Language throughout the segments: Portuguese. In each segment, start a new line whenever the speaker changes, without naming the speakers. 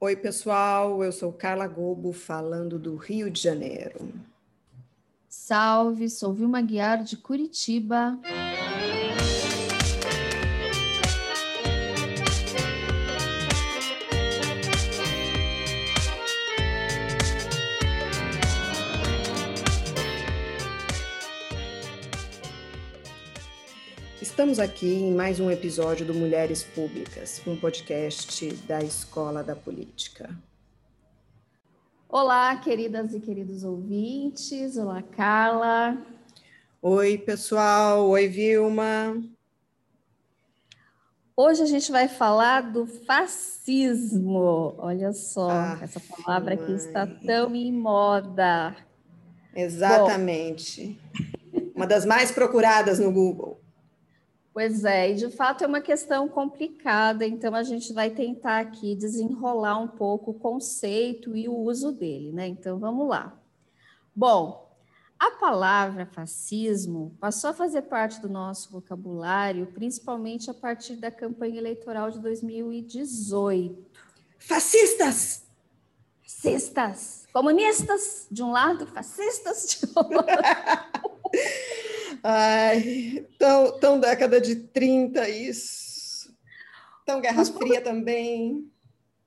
Oi, pessoal, eu sou Carla Gobo, falando do Rio de Janeiro.
Salve, sou Vilma Guiar de Curitiba.
Estamos aqui em mais um episódio do Mulheres Públicas, um podcast da Escola da Política.
Olá, queridas e queridos ouvintes. Olá, Carla.
Oi, pessoal. Oi, Vilma.
Hoje a gente vai falar do fascismo. Olha só, ah, essa palavra mãe. que está tão em moda.
Exatamente. Bom. Uma das mais procuradas no Google.
Pois é, e de fato é uma questão complicada, então a gente vai tentar aqui desenrolar um pouco o conceito e o uso dele, né? Então vamos lá. Bom, a palavra fascismo passou a fazer parte do nosso vocabulário, principalmente a partir da campanha eleitoral de 2018.
Fascistas!
Fascistas! Comunistas de um lado, fascistas de outro.
Ai, tão, tão década de 30 isso. Tão Guerra Mas, Fria também.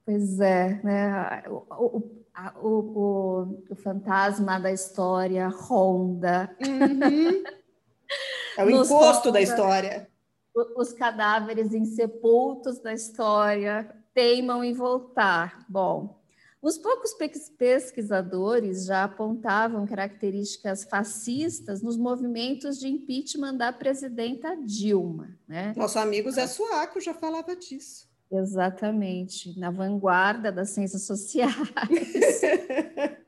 Pois é, né? O, o, o, o, o fantasma da história ronda.
Uhum. É o encosto da história.
Os cadáveres insepultos da história teimam em voltar. Bom, os poucos pesquisadores já apontavam características fascistas nos movimentos de impeachment da presidenta Dilma. Né?
Nosso amigo Zé Suaco já falava disso.
Exatamente, na vanguarda das ciências sociais.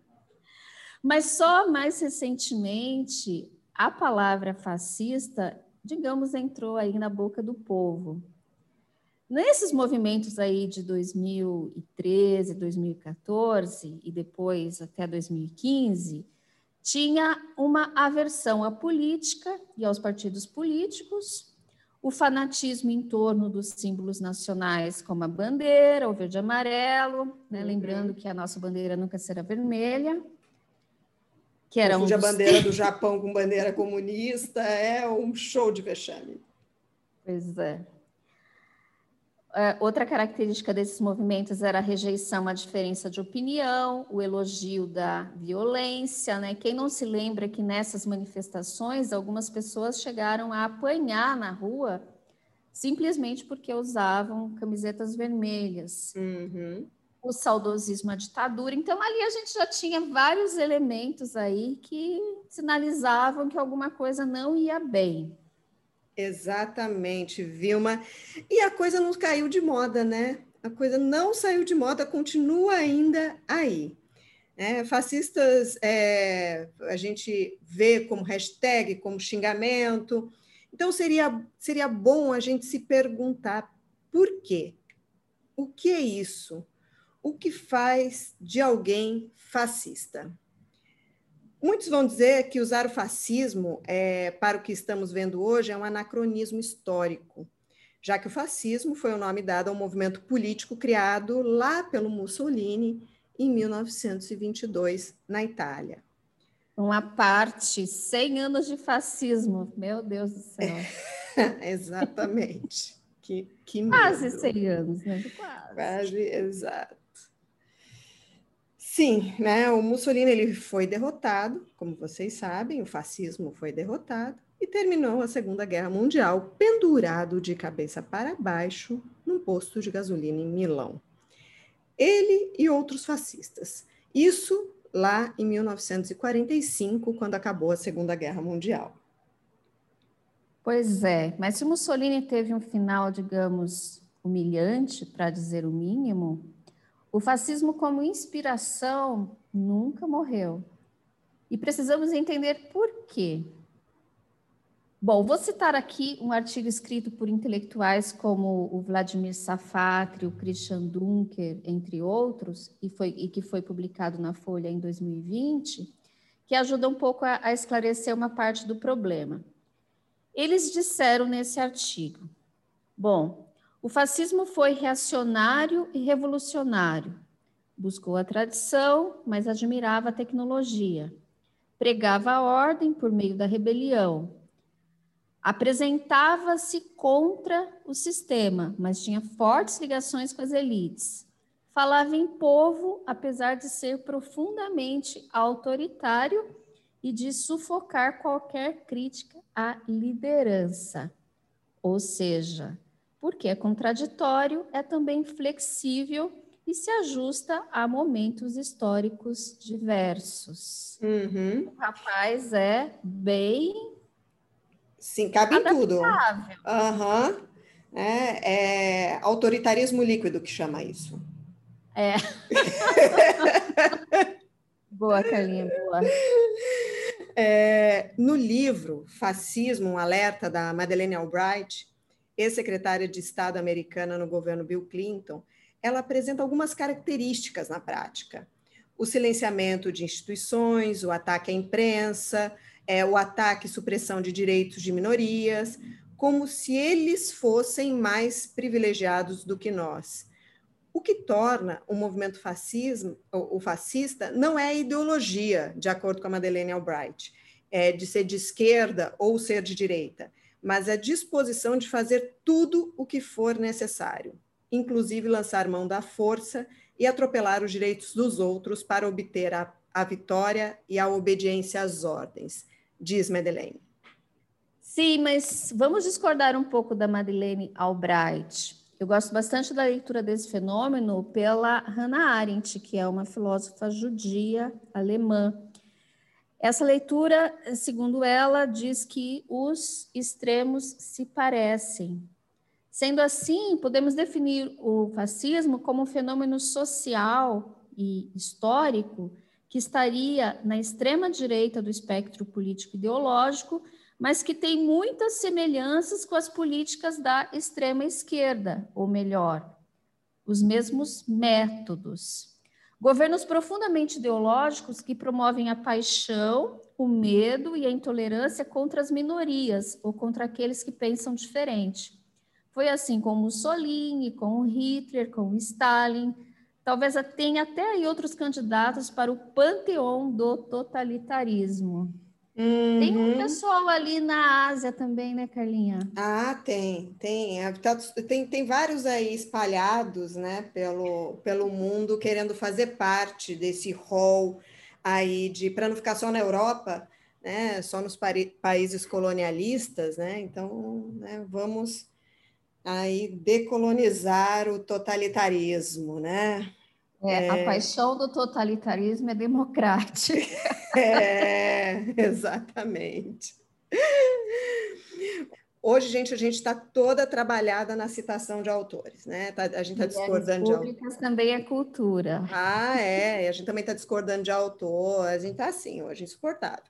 Mas só mais recentemente a palavra fascista, digamos, entrou aí na boca do povo. Nesses movimentos aí de 2013, 2014 e depois até 2015, tinha uma aversão à política e aos partidos políticos, o fanatismo em torno dos símbolos nacionais, como a bandeira, o verde e amarelo, né? uhum. lembrando que a nossa bandeira nunca será vermelha.
Que era um dos... a bandeira do Japão com bandeira comunista, é um show de vexame.
Pois é. Uh, outra característica desses movimentos era a rejeição à diferença de opinião, o elogio da violência. Né? Quem não se lembra que nessas manifestações algumas pessoas chegaram a apanhar na rua simplesmente porque usavam camisetas vermelhas.
Uhum.
O saudosismo à ditadura. Então, ali a gente já tinha vários elementos aí que sinalizavam que alguma coisa não ia bem.
Exatamente, Vilma. E a coisa não caiu de moda, né? A coisa não saiu de moda, continua ainda aí. É, fascistas é, a gente vê como hashtag, como xingamento. Então seria, seria bom a gente se perguntar por quê? O que é isso? O que faz de alguém fascista? Muitos vão dizer que usar o fascismo é, para o que estamos vendo hoje é um anacronismo histórico, já que o fascismo foi o nome dado ao movimento político criado lá pelo Mussolini em 1922 na Itália.
Uma parte, 100 anos de fascismo, meu Deus do céu.
Exatamente. Que, que
Quase 100 anos, né?
Quase. Quase, exato. Sim, né? O Mussolini ele foi derrotado, como vocês sabem, o fascismo foi derrotado e terminou a Segunda Guerra Mundial pendurado de cabeça para baixo num posto de gasolina em Milão. Ele e outros fascistas. Isso lá em 1945, quando acabou a Segunda Guerra Mundial.
Pois é, mas se Mussolini teve um final, digamos, humilhante, para dizer o mínimo, o fascismo, como inspiração, nunca morreu. E precisamos entender por quê. Bom, vou citar aqui um artigo escrito por intelectuais como o Vladimir Safatri, o Christian Dunker, entre outros, e, foi, e que foi publicado na Folha em 2020, que ajuda um pouco a, a esclarecer uma parte do problema. Eles disseram nesse artigo: bom, o fascismo foi reacionário e revolucionário, Buscou a tradição, mas admirava a tecnologia. Pregava a ordem por meio da rebelião. Apresentava-se contra o sistema, mas tinha fortes ligações com as elites. Falava em povo, apesar de ser profundamente autoritário e de sufocar qualquer crítica à liderança. Ou seja, porque é contraditório, é também flexível e se ajusta a momentos históricos diversos.
Uhum.
O rapaz é bem.
Sim, cabe em tudo. Uhum. É, é autoritarismo líquido que chama isso.
É. boa, Carlinha, boa.
É, no livro Fascismo, um alerta da Madeleine Albright, ex-secretária de Estado americana no governo Bill Clinton, ela apresenta algumas características na prática. O silenciamento de instituições, o ataque à imprensa, é, o ataque e supressão de direitos de minorias, como se eles fossem mais privilegiados do que nós. O que torna o movimento fascismo, o fascista não é ideologia, de acordo com a Madeleine Albright, é de ser de esquerda ou ser de direita, mas a disposição de fazer tudo o que for necessário inclusive lançar mão da força e atropelar os direitos dos outros para obter a, a vitória e a obediência às ordens, diz Madeleine.
Sim, mas vamos discordar um pouco da Madeleine Albright. Eu gosto bastante da leitura desse fenômeno pela Hannah Arendt, que é uma filósofa judia alemã. Essa leitura, segundo ela, diz que os extremos se parecem, Sendo assim, podemos definir o fascismo como um fenômeno social e histórico que estaria na extrema direita do espectro político ideológico, mas que tem muitas semelhanças com as políticas da extrema esquerda, ou melhor, os mesmos métodos. Governos profundamente ideológicos que promovem a paixão, o medo e a intolerância contra as minorias ou contra aqueles que pensam diferente. Foi assim com Mussolini, com Hitler, com Stalin. Talvez tenha até aí outros candidatos para o panteão do totalitarismo. Uhum. Tem um pessoal ali na Ásia também, né, Carlinha?
Ah, tem, tem. Tem, tem vários aí espalhados, né, pelo, pelo mundo, querendo fazer parte desse rol aí de, para não ficar só na Europa, né, só nos países colonialistas, né, então, né, vamos aí decolonizar o totalitarismo, né?
É, é... A paixão do totalitarismo é democrática.
É, exatamente. Hoje, gente, a gente está toda trabalhada na citação de autores, né? Tá, a gente está discordando de
autores. também é cultura.
Ah, é. A gente também está discordando de autor. A gente está assim hoje, insuportável.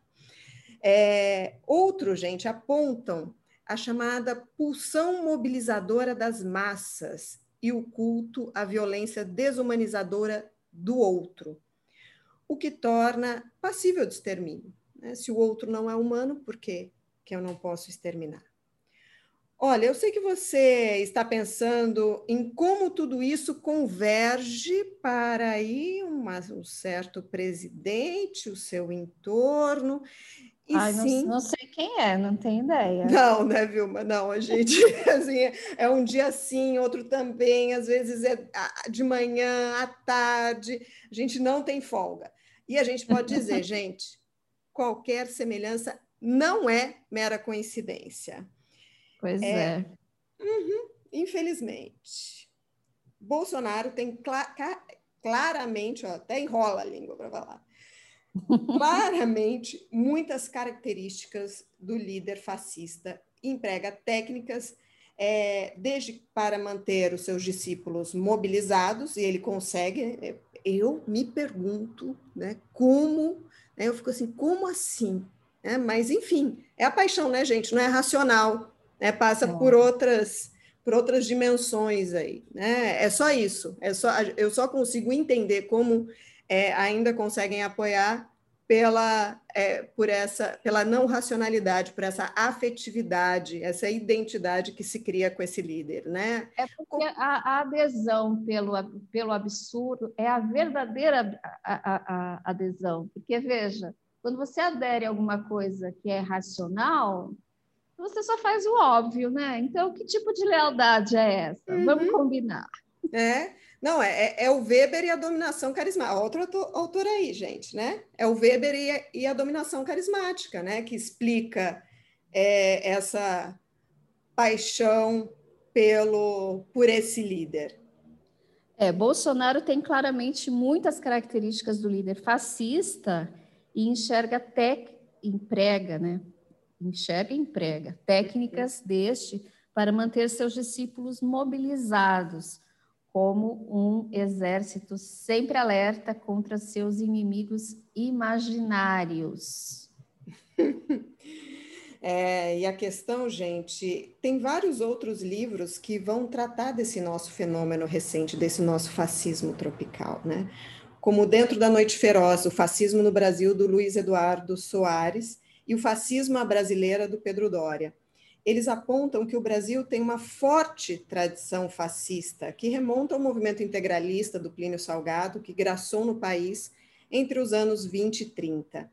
É, outros, gente, apontam a chamada pulsão mobilizadora das massas e o culto à violência desumanizadora do outro, o que torna passível de extermínio. Né? Se o outro não é humano, por que, que eu não posso exterminar? Olha, eu sei que você está pensando em como tudo isso converge para aí uma, um certo presidente, o seu entorno,
e Ai, sim, não, não, sei quem é, não tenho ideia.
Não, né, Vilma? Não, a gente assim, é um dia sim, outro também, às vezes é de manhã, à tarde, a gente não tem folga. E a gente pode dizer, gente, qualquer semelhança não é mera coincidência.
Pois é. é.
Uhum, infelizmente. Bolsonaro tem cla claramente, ó, até enrola a língua para falar claramente muitas características do líder fascista. Emprega técnicas é, desde para manter os seus discípulos mobilizados, e ele consegue. É, eu me pergunto né, como, né, eu fico assim, como assim? É, mas, enfim, é a paixão, né, gente? Não é racional, né? passa é. por outras por outras dimensões aí, né? É só isso. É só eu só consigo entender como é, ainda conseguem apoiar pela, é, por essa, pela não racionalidade, por essa afetividade, essa identidade que se cria com esse líder, né?
É porque a, a adesão pelo, pelo absurdo é a verdadeira a, a, adesão, porque veja, quando você adere a alguma coisa que é racional, você só faz o óbvio, né? Então, que tipo de lealdade é essa? Uhum. Vamos combinar.
É, não, é, é, é, o Weber e a dominação carismática. Outro autor aí, gente, né? É o Weber e a, e a dominação carismática, né? Que explica é, essa paixão pelo por esse líder.
É, Bolsonaro tem claramente muitas características do líder fascista e enxerga tec, emprega, né? Enxerga emprega técnicas deste para manter seus discípulos mobilizados como um exército sempre alerta contra seus inimigos imaginários.
É, e a questão, gente, tem vários outros livros que vão tratar desse nosso fenômeno recente, desse nosso fascismo tropical, né? Como Dentro da Noite Feroz, o fascismo no Brasil, do Luiz Eduardo Soares, e o fascismo à brasileira, do Pedro Doria eles apontam que o Brasil tem uma forte tradição fascista, que remonta ao movimento integralista do Plínio Salgado, que graçou no país entre os anos 20 e 30.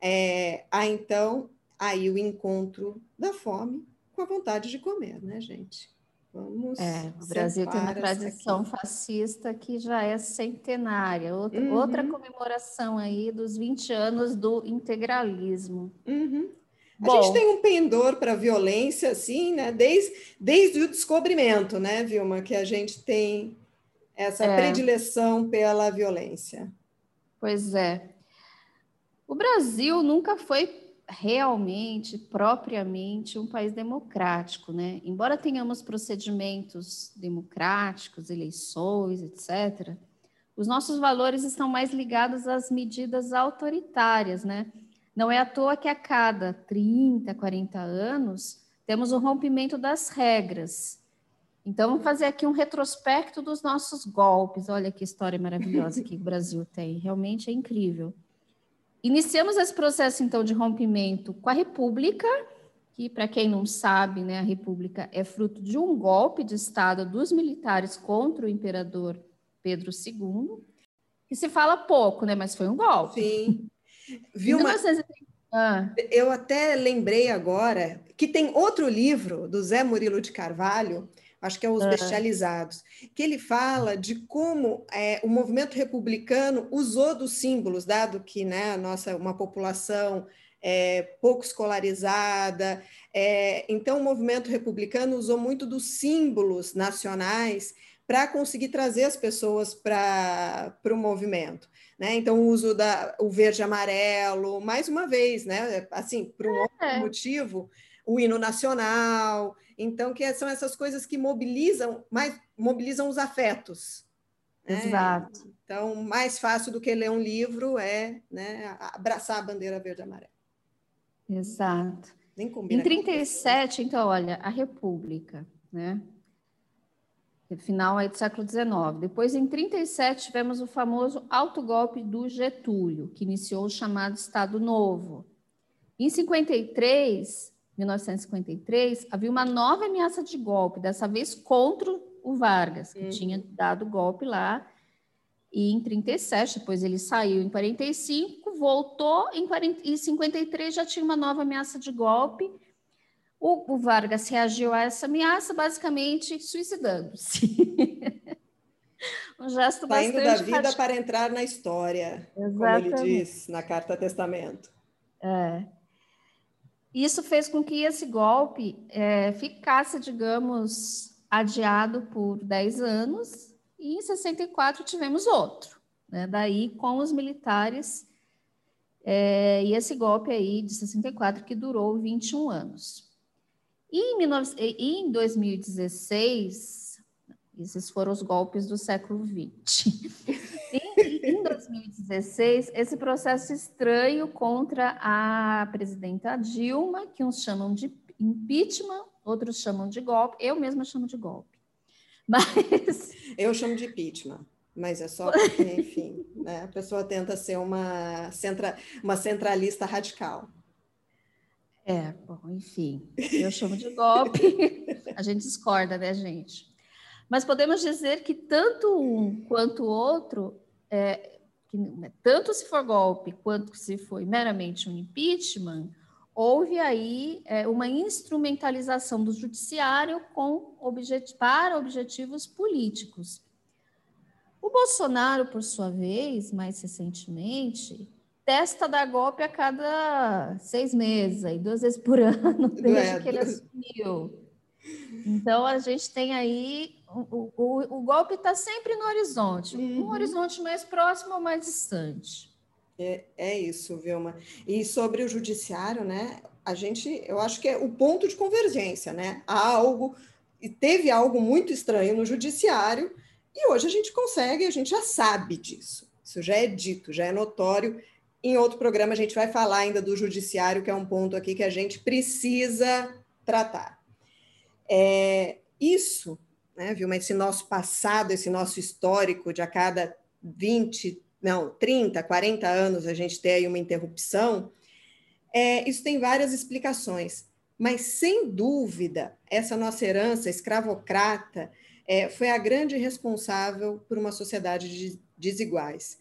É, há então aí o encontro da fome com a vontade de comer, né, gente?
Vamos é, o Brasil tem uma tradição fascista que já é centenária. Outra, uhum. outra comemoração aí dos 20 anos do integralismo.
Uhum. Bom, a gente tem um pendor para violência, assim, né? Desde, desde o descobrimento, né, Vilma, que a gente tem essa é. predileção pela violência.
Pois é. O Brasil nunca foi realmente, propriamente, um país democrático, né? Embora tenhamos procedimentos democráticos, eleições, etc., os nossos valores estão mais ligados às medidas autoritárias, né? Não é à toa que a cada 30, 40 anos temos o rompimento das regras. Então, vamos fazer aqui um retrospecto dos nossos golpes. Olha que história maravilhosa que o Brasil tem. Realmente é incrível. Iniciamos esse processo, então, de rompimento com a República, que, para quem não sabe, né, a República é fruto de um golpe de Estado dos militares contra o imperador Pedro II, que se fala pouco, né, mas foi um golpe.
Sim. Viu uma... Ah. Eu até lembrei agora que tem outro livro do Zé Murilo de Carvalho, acho que é Os ah. Bestializados, que ele fala de como é, o movimento republicano usou dos símbolos, dado que né, a nossa uma população é, pouco escolarizada, é, então o movimento republicano usou muito dos símbolos nacionais para conseguir trazer as pessoas para o movimento. Né? Então, o uso da o verde amarelo, mais uma vez, né? assim, por um é. outro motivo, o hino nacional. Então, que são essas coisas que mobilizam, mais mobilizam os afetos.
Né? Exato.
Então, mais fácil do que ler um livro é né, abraçar a bandeira verde amarela.
Exato. Nem combina em 37, então, olha, a República, né? Final aí do século XIX. Depois, em 37, tivemos o famoso autogolpe do Getúlio, que iniciou o chamado Estado Novo. Em 53, 1953, havia uma nova ameaça de golpe, dessa vez contra o Vargas, que uhum. tinha dado golpe lá. E em 37, depois ele saiu em 45, voltou em 40, em 53 já tinha uma nova ameaça de golpe o, o Vargas reagiu a essa ameaça basicamente suicidando-se.
um gesto Saindo bastante... da vida radical. para entrar na história, Exatamente. como ele diz na Carta Testamento.
É. Isso fez com que esse golpe é, ficasse, digamos, adiado por 10 anos, e em 64 tivemos outro. Né? Daí, com os militares, é, e esse golpe aí de 64 que durou 21 anos. E em, 2016, esses foram os golpes do século XX. em 2016, esse processo estranho contra a presidenta Dilma, que uns chamam de impeachment, outros chamam de golpe, eu mesma chamo de golpe. Mas.
Eu chamo de impeachment, mas é só porque, enfim. né? A pessoa tenta ser uma, centra, uma centralista radical.
É, bom, enfim, eu chamo de golpe, a gente discorda, né, gente? Mas podemos dizer que tanto um quanto o outro, é, que, né, tanto se for golpe quanto se foi meramente um impeachment, houve aí é, uma instrumentalização do judiciário com objet para objetivos políticos. O Bolsonaro, por sua vez, mais recentemente, testa dar golpe a cada seis meses, aí, duas vezes por ano, desde é, que ele assumiu. Então, a gente tem aí. O, o, o golpe está sempre no horizonte, uhum. um horizonte mais próximo ou mais distante.
É, é isso, Vilma. E sobre o judiciário, né? A gente, eu acho que é o ponto de convergência, né? Há algo, e teve algo muito estranho no judiciário, e hoje a gente consegue, a gente já sabe disso. Isso já é dito, já é notório em outro programa, a gente vai falar ainda do judiciário, que é um ponto aqui que a gente precisa tratar. É, isso, né, viu, mas esse nosso passado, esse nosso histórico de a cada 20, não, 30, 40 anos a gente ter aí uma interrupção, é, isso tem várias explicações, mas sem dúvida, essa nossa herança escravocrata é, foi a grande responsável por uma sociedade de desiguais.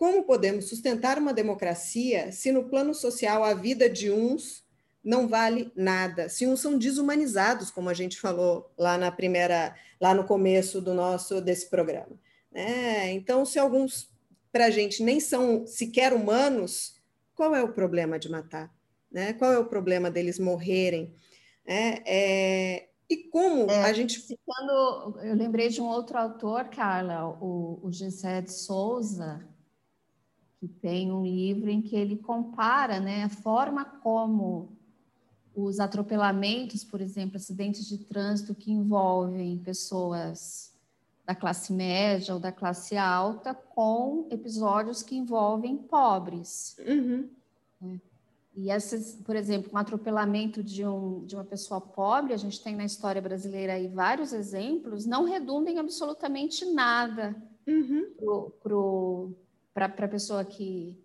Como podemos sustentar uma democracia se no plano social a vida de uns não vale nada, se uns são desumanizados, como a gente falou lá na primeira, lá no começo do nosso desse programa. Né? Então, se alguns para a gente nem são sequer humanos, qual é o problema de matar? Né? Qual é o problema deles morrerem? É, é, e como é, a gente.
Quando eu lembrei de um outro autor, Carla, o, o Souza, que tem um livro em que ele compara né, a forma como os atropelamentos, por exemplo, acidentes de trânsito que envolvem pessoas da classe média ou da classe alta, com episódios que envolvem pobres. Uhum. Né? E esses, por exemplo, um atropelamento de, um, de uma pessoa pobre, a gente tem na história brasileira aí vários exemplos, não redundam em absolutamente nada uhum. Para a pessoa que,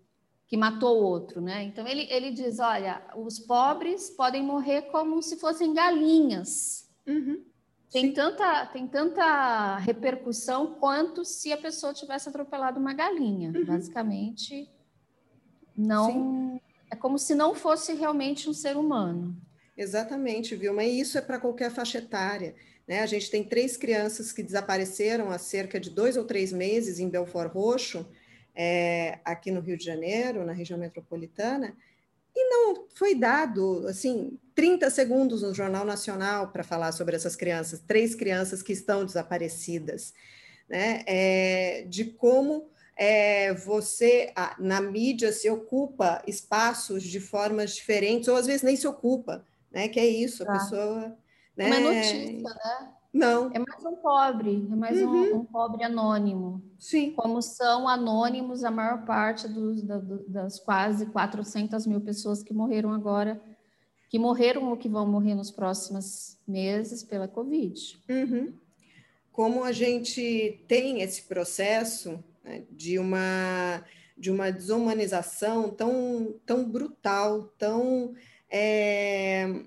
que matou o outro, né? Então ele, ele diz, olha, os pobres podem morrer como se fossem galinhas. Uhum. Tem tanta, tem tanta repercussão quanto se a pessoa tivesse atropelado uma galinha. Uhum. Basicamente, não Sim. é como se não fosse realmente um ser humano.
Exatamente, Vilma. E isso é para qualquer faixa etária. Né? A gente tem três crianças que desapareceram há cerca de dois ou três meses em Belfort Roxo, é, aqui no Rio de Janeiro, na região metropolitana, e não foi dado, assim, 30 segundos no Jornal Nacional para falar sobre essas crianças, três crianças que estão desaparecidas, né? É, de como é, você, na mídia, se ocupa espaços de formas diferentes, ou às vezes nem se ocupa, né? Que é isso, a ah. pessoa...
Né? Uma notícia, né?
Não.
É mais um pobre, é mais uhum. um, um, pobre anônimo.
Sim.
Como são anônimos a maior parte dos, da, das quase 400 mil pessoas que morreram agora, que morreram ou que vão morrer nos próximos meses pela Covid.
Uhum. Como a gente tem esse processo né, de uma de uma desumanização tão, tão brutal, tão é,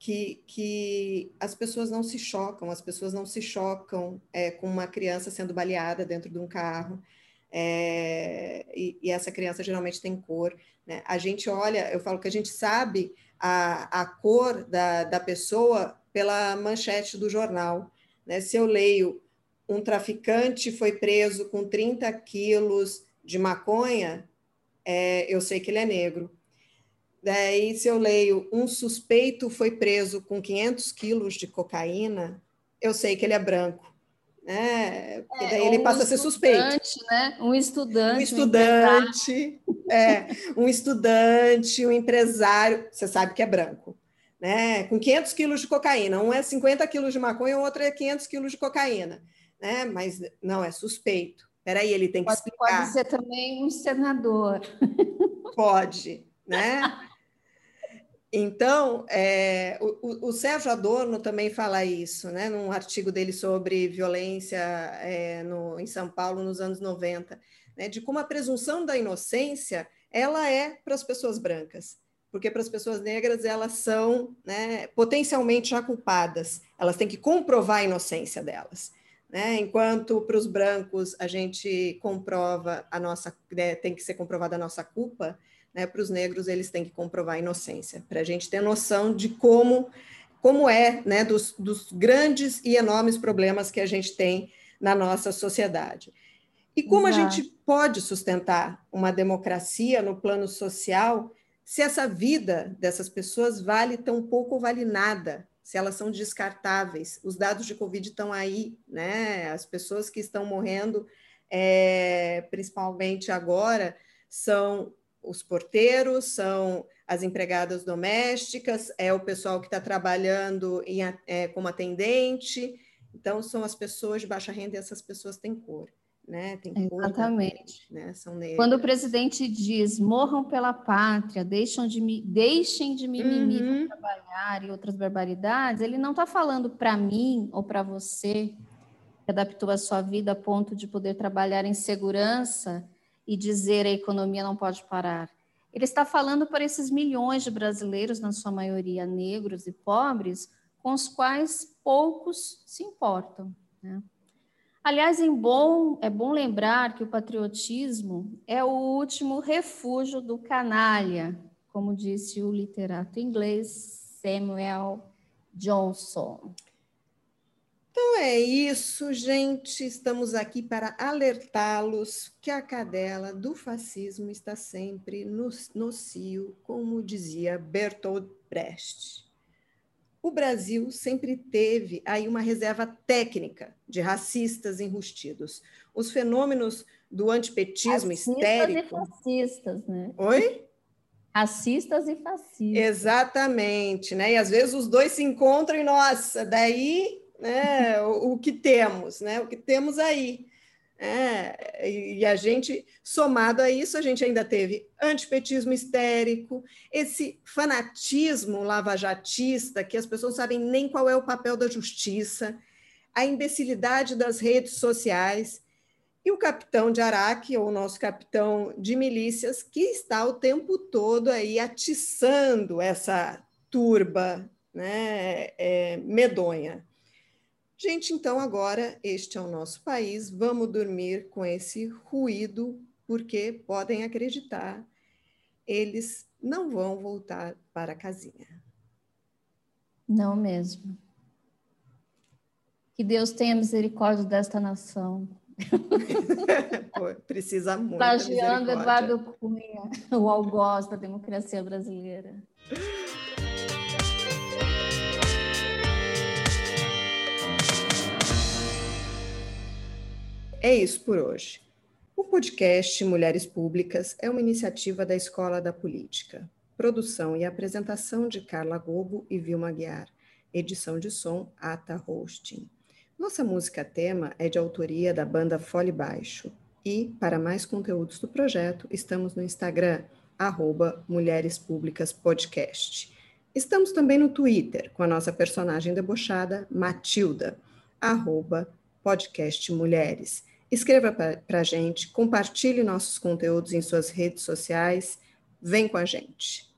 que, que as pessoas não se chocam, as pessoas não se chocam é, com uma criança sendo baleada dentro de um carro, é, e, e, essa criança geralmente tem cor. Né? A gente olha, eu falo que a gente sabe a, a cor da, da pessoa pela manchete do jornal. Né? Se eu leio um traficante foi preso com 30 quilos de maconha, é, eu sei que ele é negro. Daí, se eu leio um suspeito foi preso com 500 quilos de cocaína, eu sei que ele é branco. Né? Porque daí é, ele passa a ser suspeito.
Né? Um estudante.
Um estudante, um é, um estudante, um empresário, você sabe que é branco. Né? Com 500 quilos de cocaína. Um é 50 quilos de maconha, o outro é 500 quilos de cocaína. Né? Mas não, é suspeito. Peraí, ele tem que
pode,
explicar.
Pode ser também um senador.
Pode, né? Então, é, o, o, Sérgio Adorno também fala isso, né, num artigo dele sobre violência é, no, em São Paulo nos anos 90, né, de como a presunção da inocência ela é para as pessoas brancas, porque para as pessoas negras elas são né, potencialmente já culpadas, elas têm que comprovar a inocência delas. Né? Enquanto para os brancos a gente comprova a nossa, né, tem que ser comprovada a nossa culpa, né, para os negros eles têm que comprovar a inocência, para a gente ter noção de como, como é, né, dos, dos grandes e enormes problemas que a gente tem na nossa sociedade. E como Exato. a gente pode sustentar uma democracia no plano social se essa vida dessas pessoas vale tão pouco ou vale nada, se elas são descartáveis? Os dados de Covid estão aí, né? As pessoas que estão morrendo, é, principalmente agora, são os porteiros, são as empregadas domésticas, é o pessoal que está trabalhando em, é, como atendente. Então, são as pessoas de baixa renda e essas pessoas têm cor. Né? Tem
cor Exatamente. né? São Quando o presidente diz morram pela pátria, deixam de me, deixem de mimimi uhum. trabalhar e outras barbaridades, ele não está falando para mim ou para você que adaptou a sua vida a ponto de poder trabalhar em segurança e dizer a economia não pode parar. Ele está falando para esses milhões de brasileiros, na sua maioria negros e pobres, com os quais poucos se importam. Né? Aliás, em bom, é bom lembrar que o patriotismo é o último refúgio do canalha, como disse o literato inglês Samuel Johnson.
É isso, gente. Estamos aqui para alertá-los que a cadela do fascismo está sempre no, no cio, como dizia Bertolt Brecht. O Brasil sempre teve aí uma reserva técnica de racistas enrustidos. Os fenômenos do antipetismo
racistas
histérico.
E fascistas, né?
Oi?
Racistas e fascistas.
Exatamente, né? E às vezes os dois se encontram e, nossa, daí né, o, o, que temos, né, o que temos aí. É, e a gente, somado a isso, a gente ainda teve antipetismo histérico, esse fanatismo lavajatista, que as pessoas não sabem nem qual é o papel da justiça, a imbecilidade das redes sociais, e o capitão de Araque, ou nosso capitão de milícias, que está o tempo todo aí atiçando essa turba né, é, medonha. Gente, então agora este é o nosso país, vamos dormir com esse ruído, porque podem acreditar, eles não vão voltar para a casinha.
Não mesmo. Que Deus tenha misericórdia desta nação.
Pô, precisa muito.
Plagiando Eduardo Cunha, o algoz da democracia brasileira.
É isso por hoje. O podcast Mulheres Públicas é uma iniciativa da Escola da Política. Produção e apresentação de Carla Gobo e Vilma Guiar. Edição de som Ata Hosting. Nossa música tema é de autoria da banda Fole Baixo. E, para mais conteúdos do projeto, estamos no Instagram, arroba Mulheres Públicas Podcast. Estamos também no Twitter, com a nossa personagem debochada, Matilda, arroba podcast Mulheres. Escreva para a gente, compartilhe nossos conteúdos em suas redes sociais. Vem com a gente.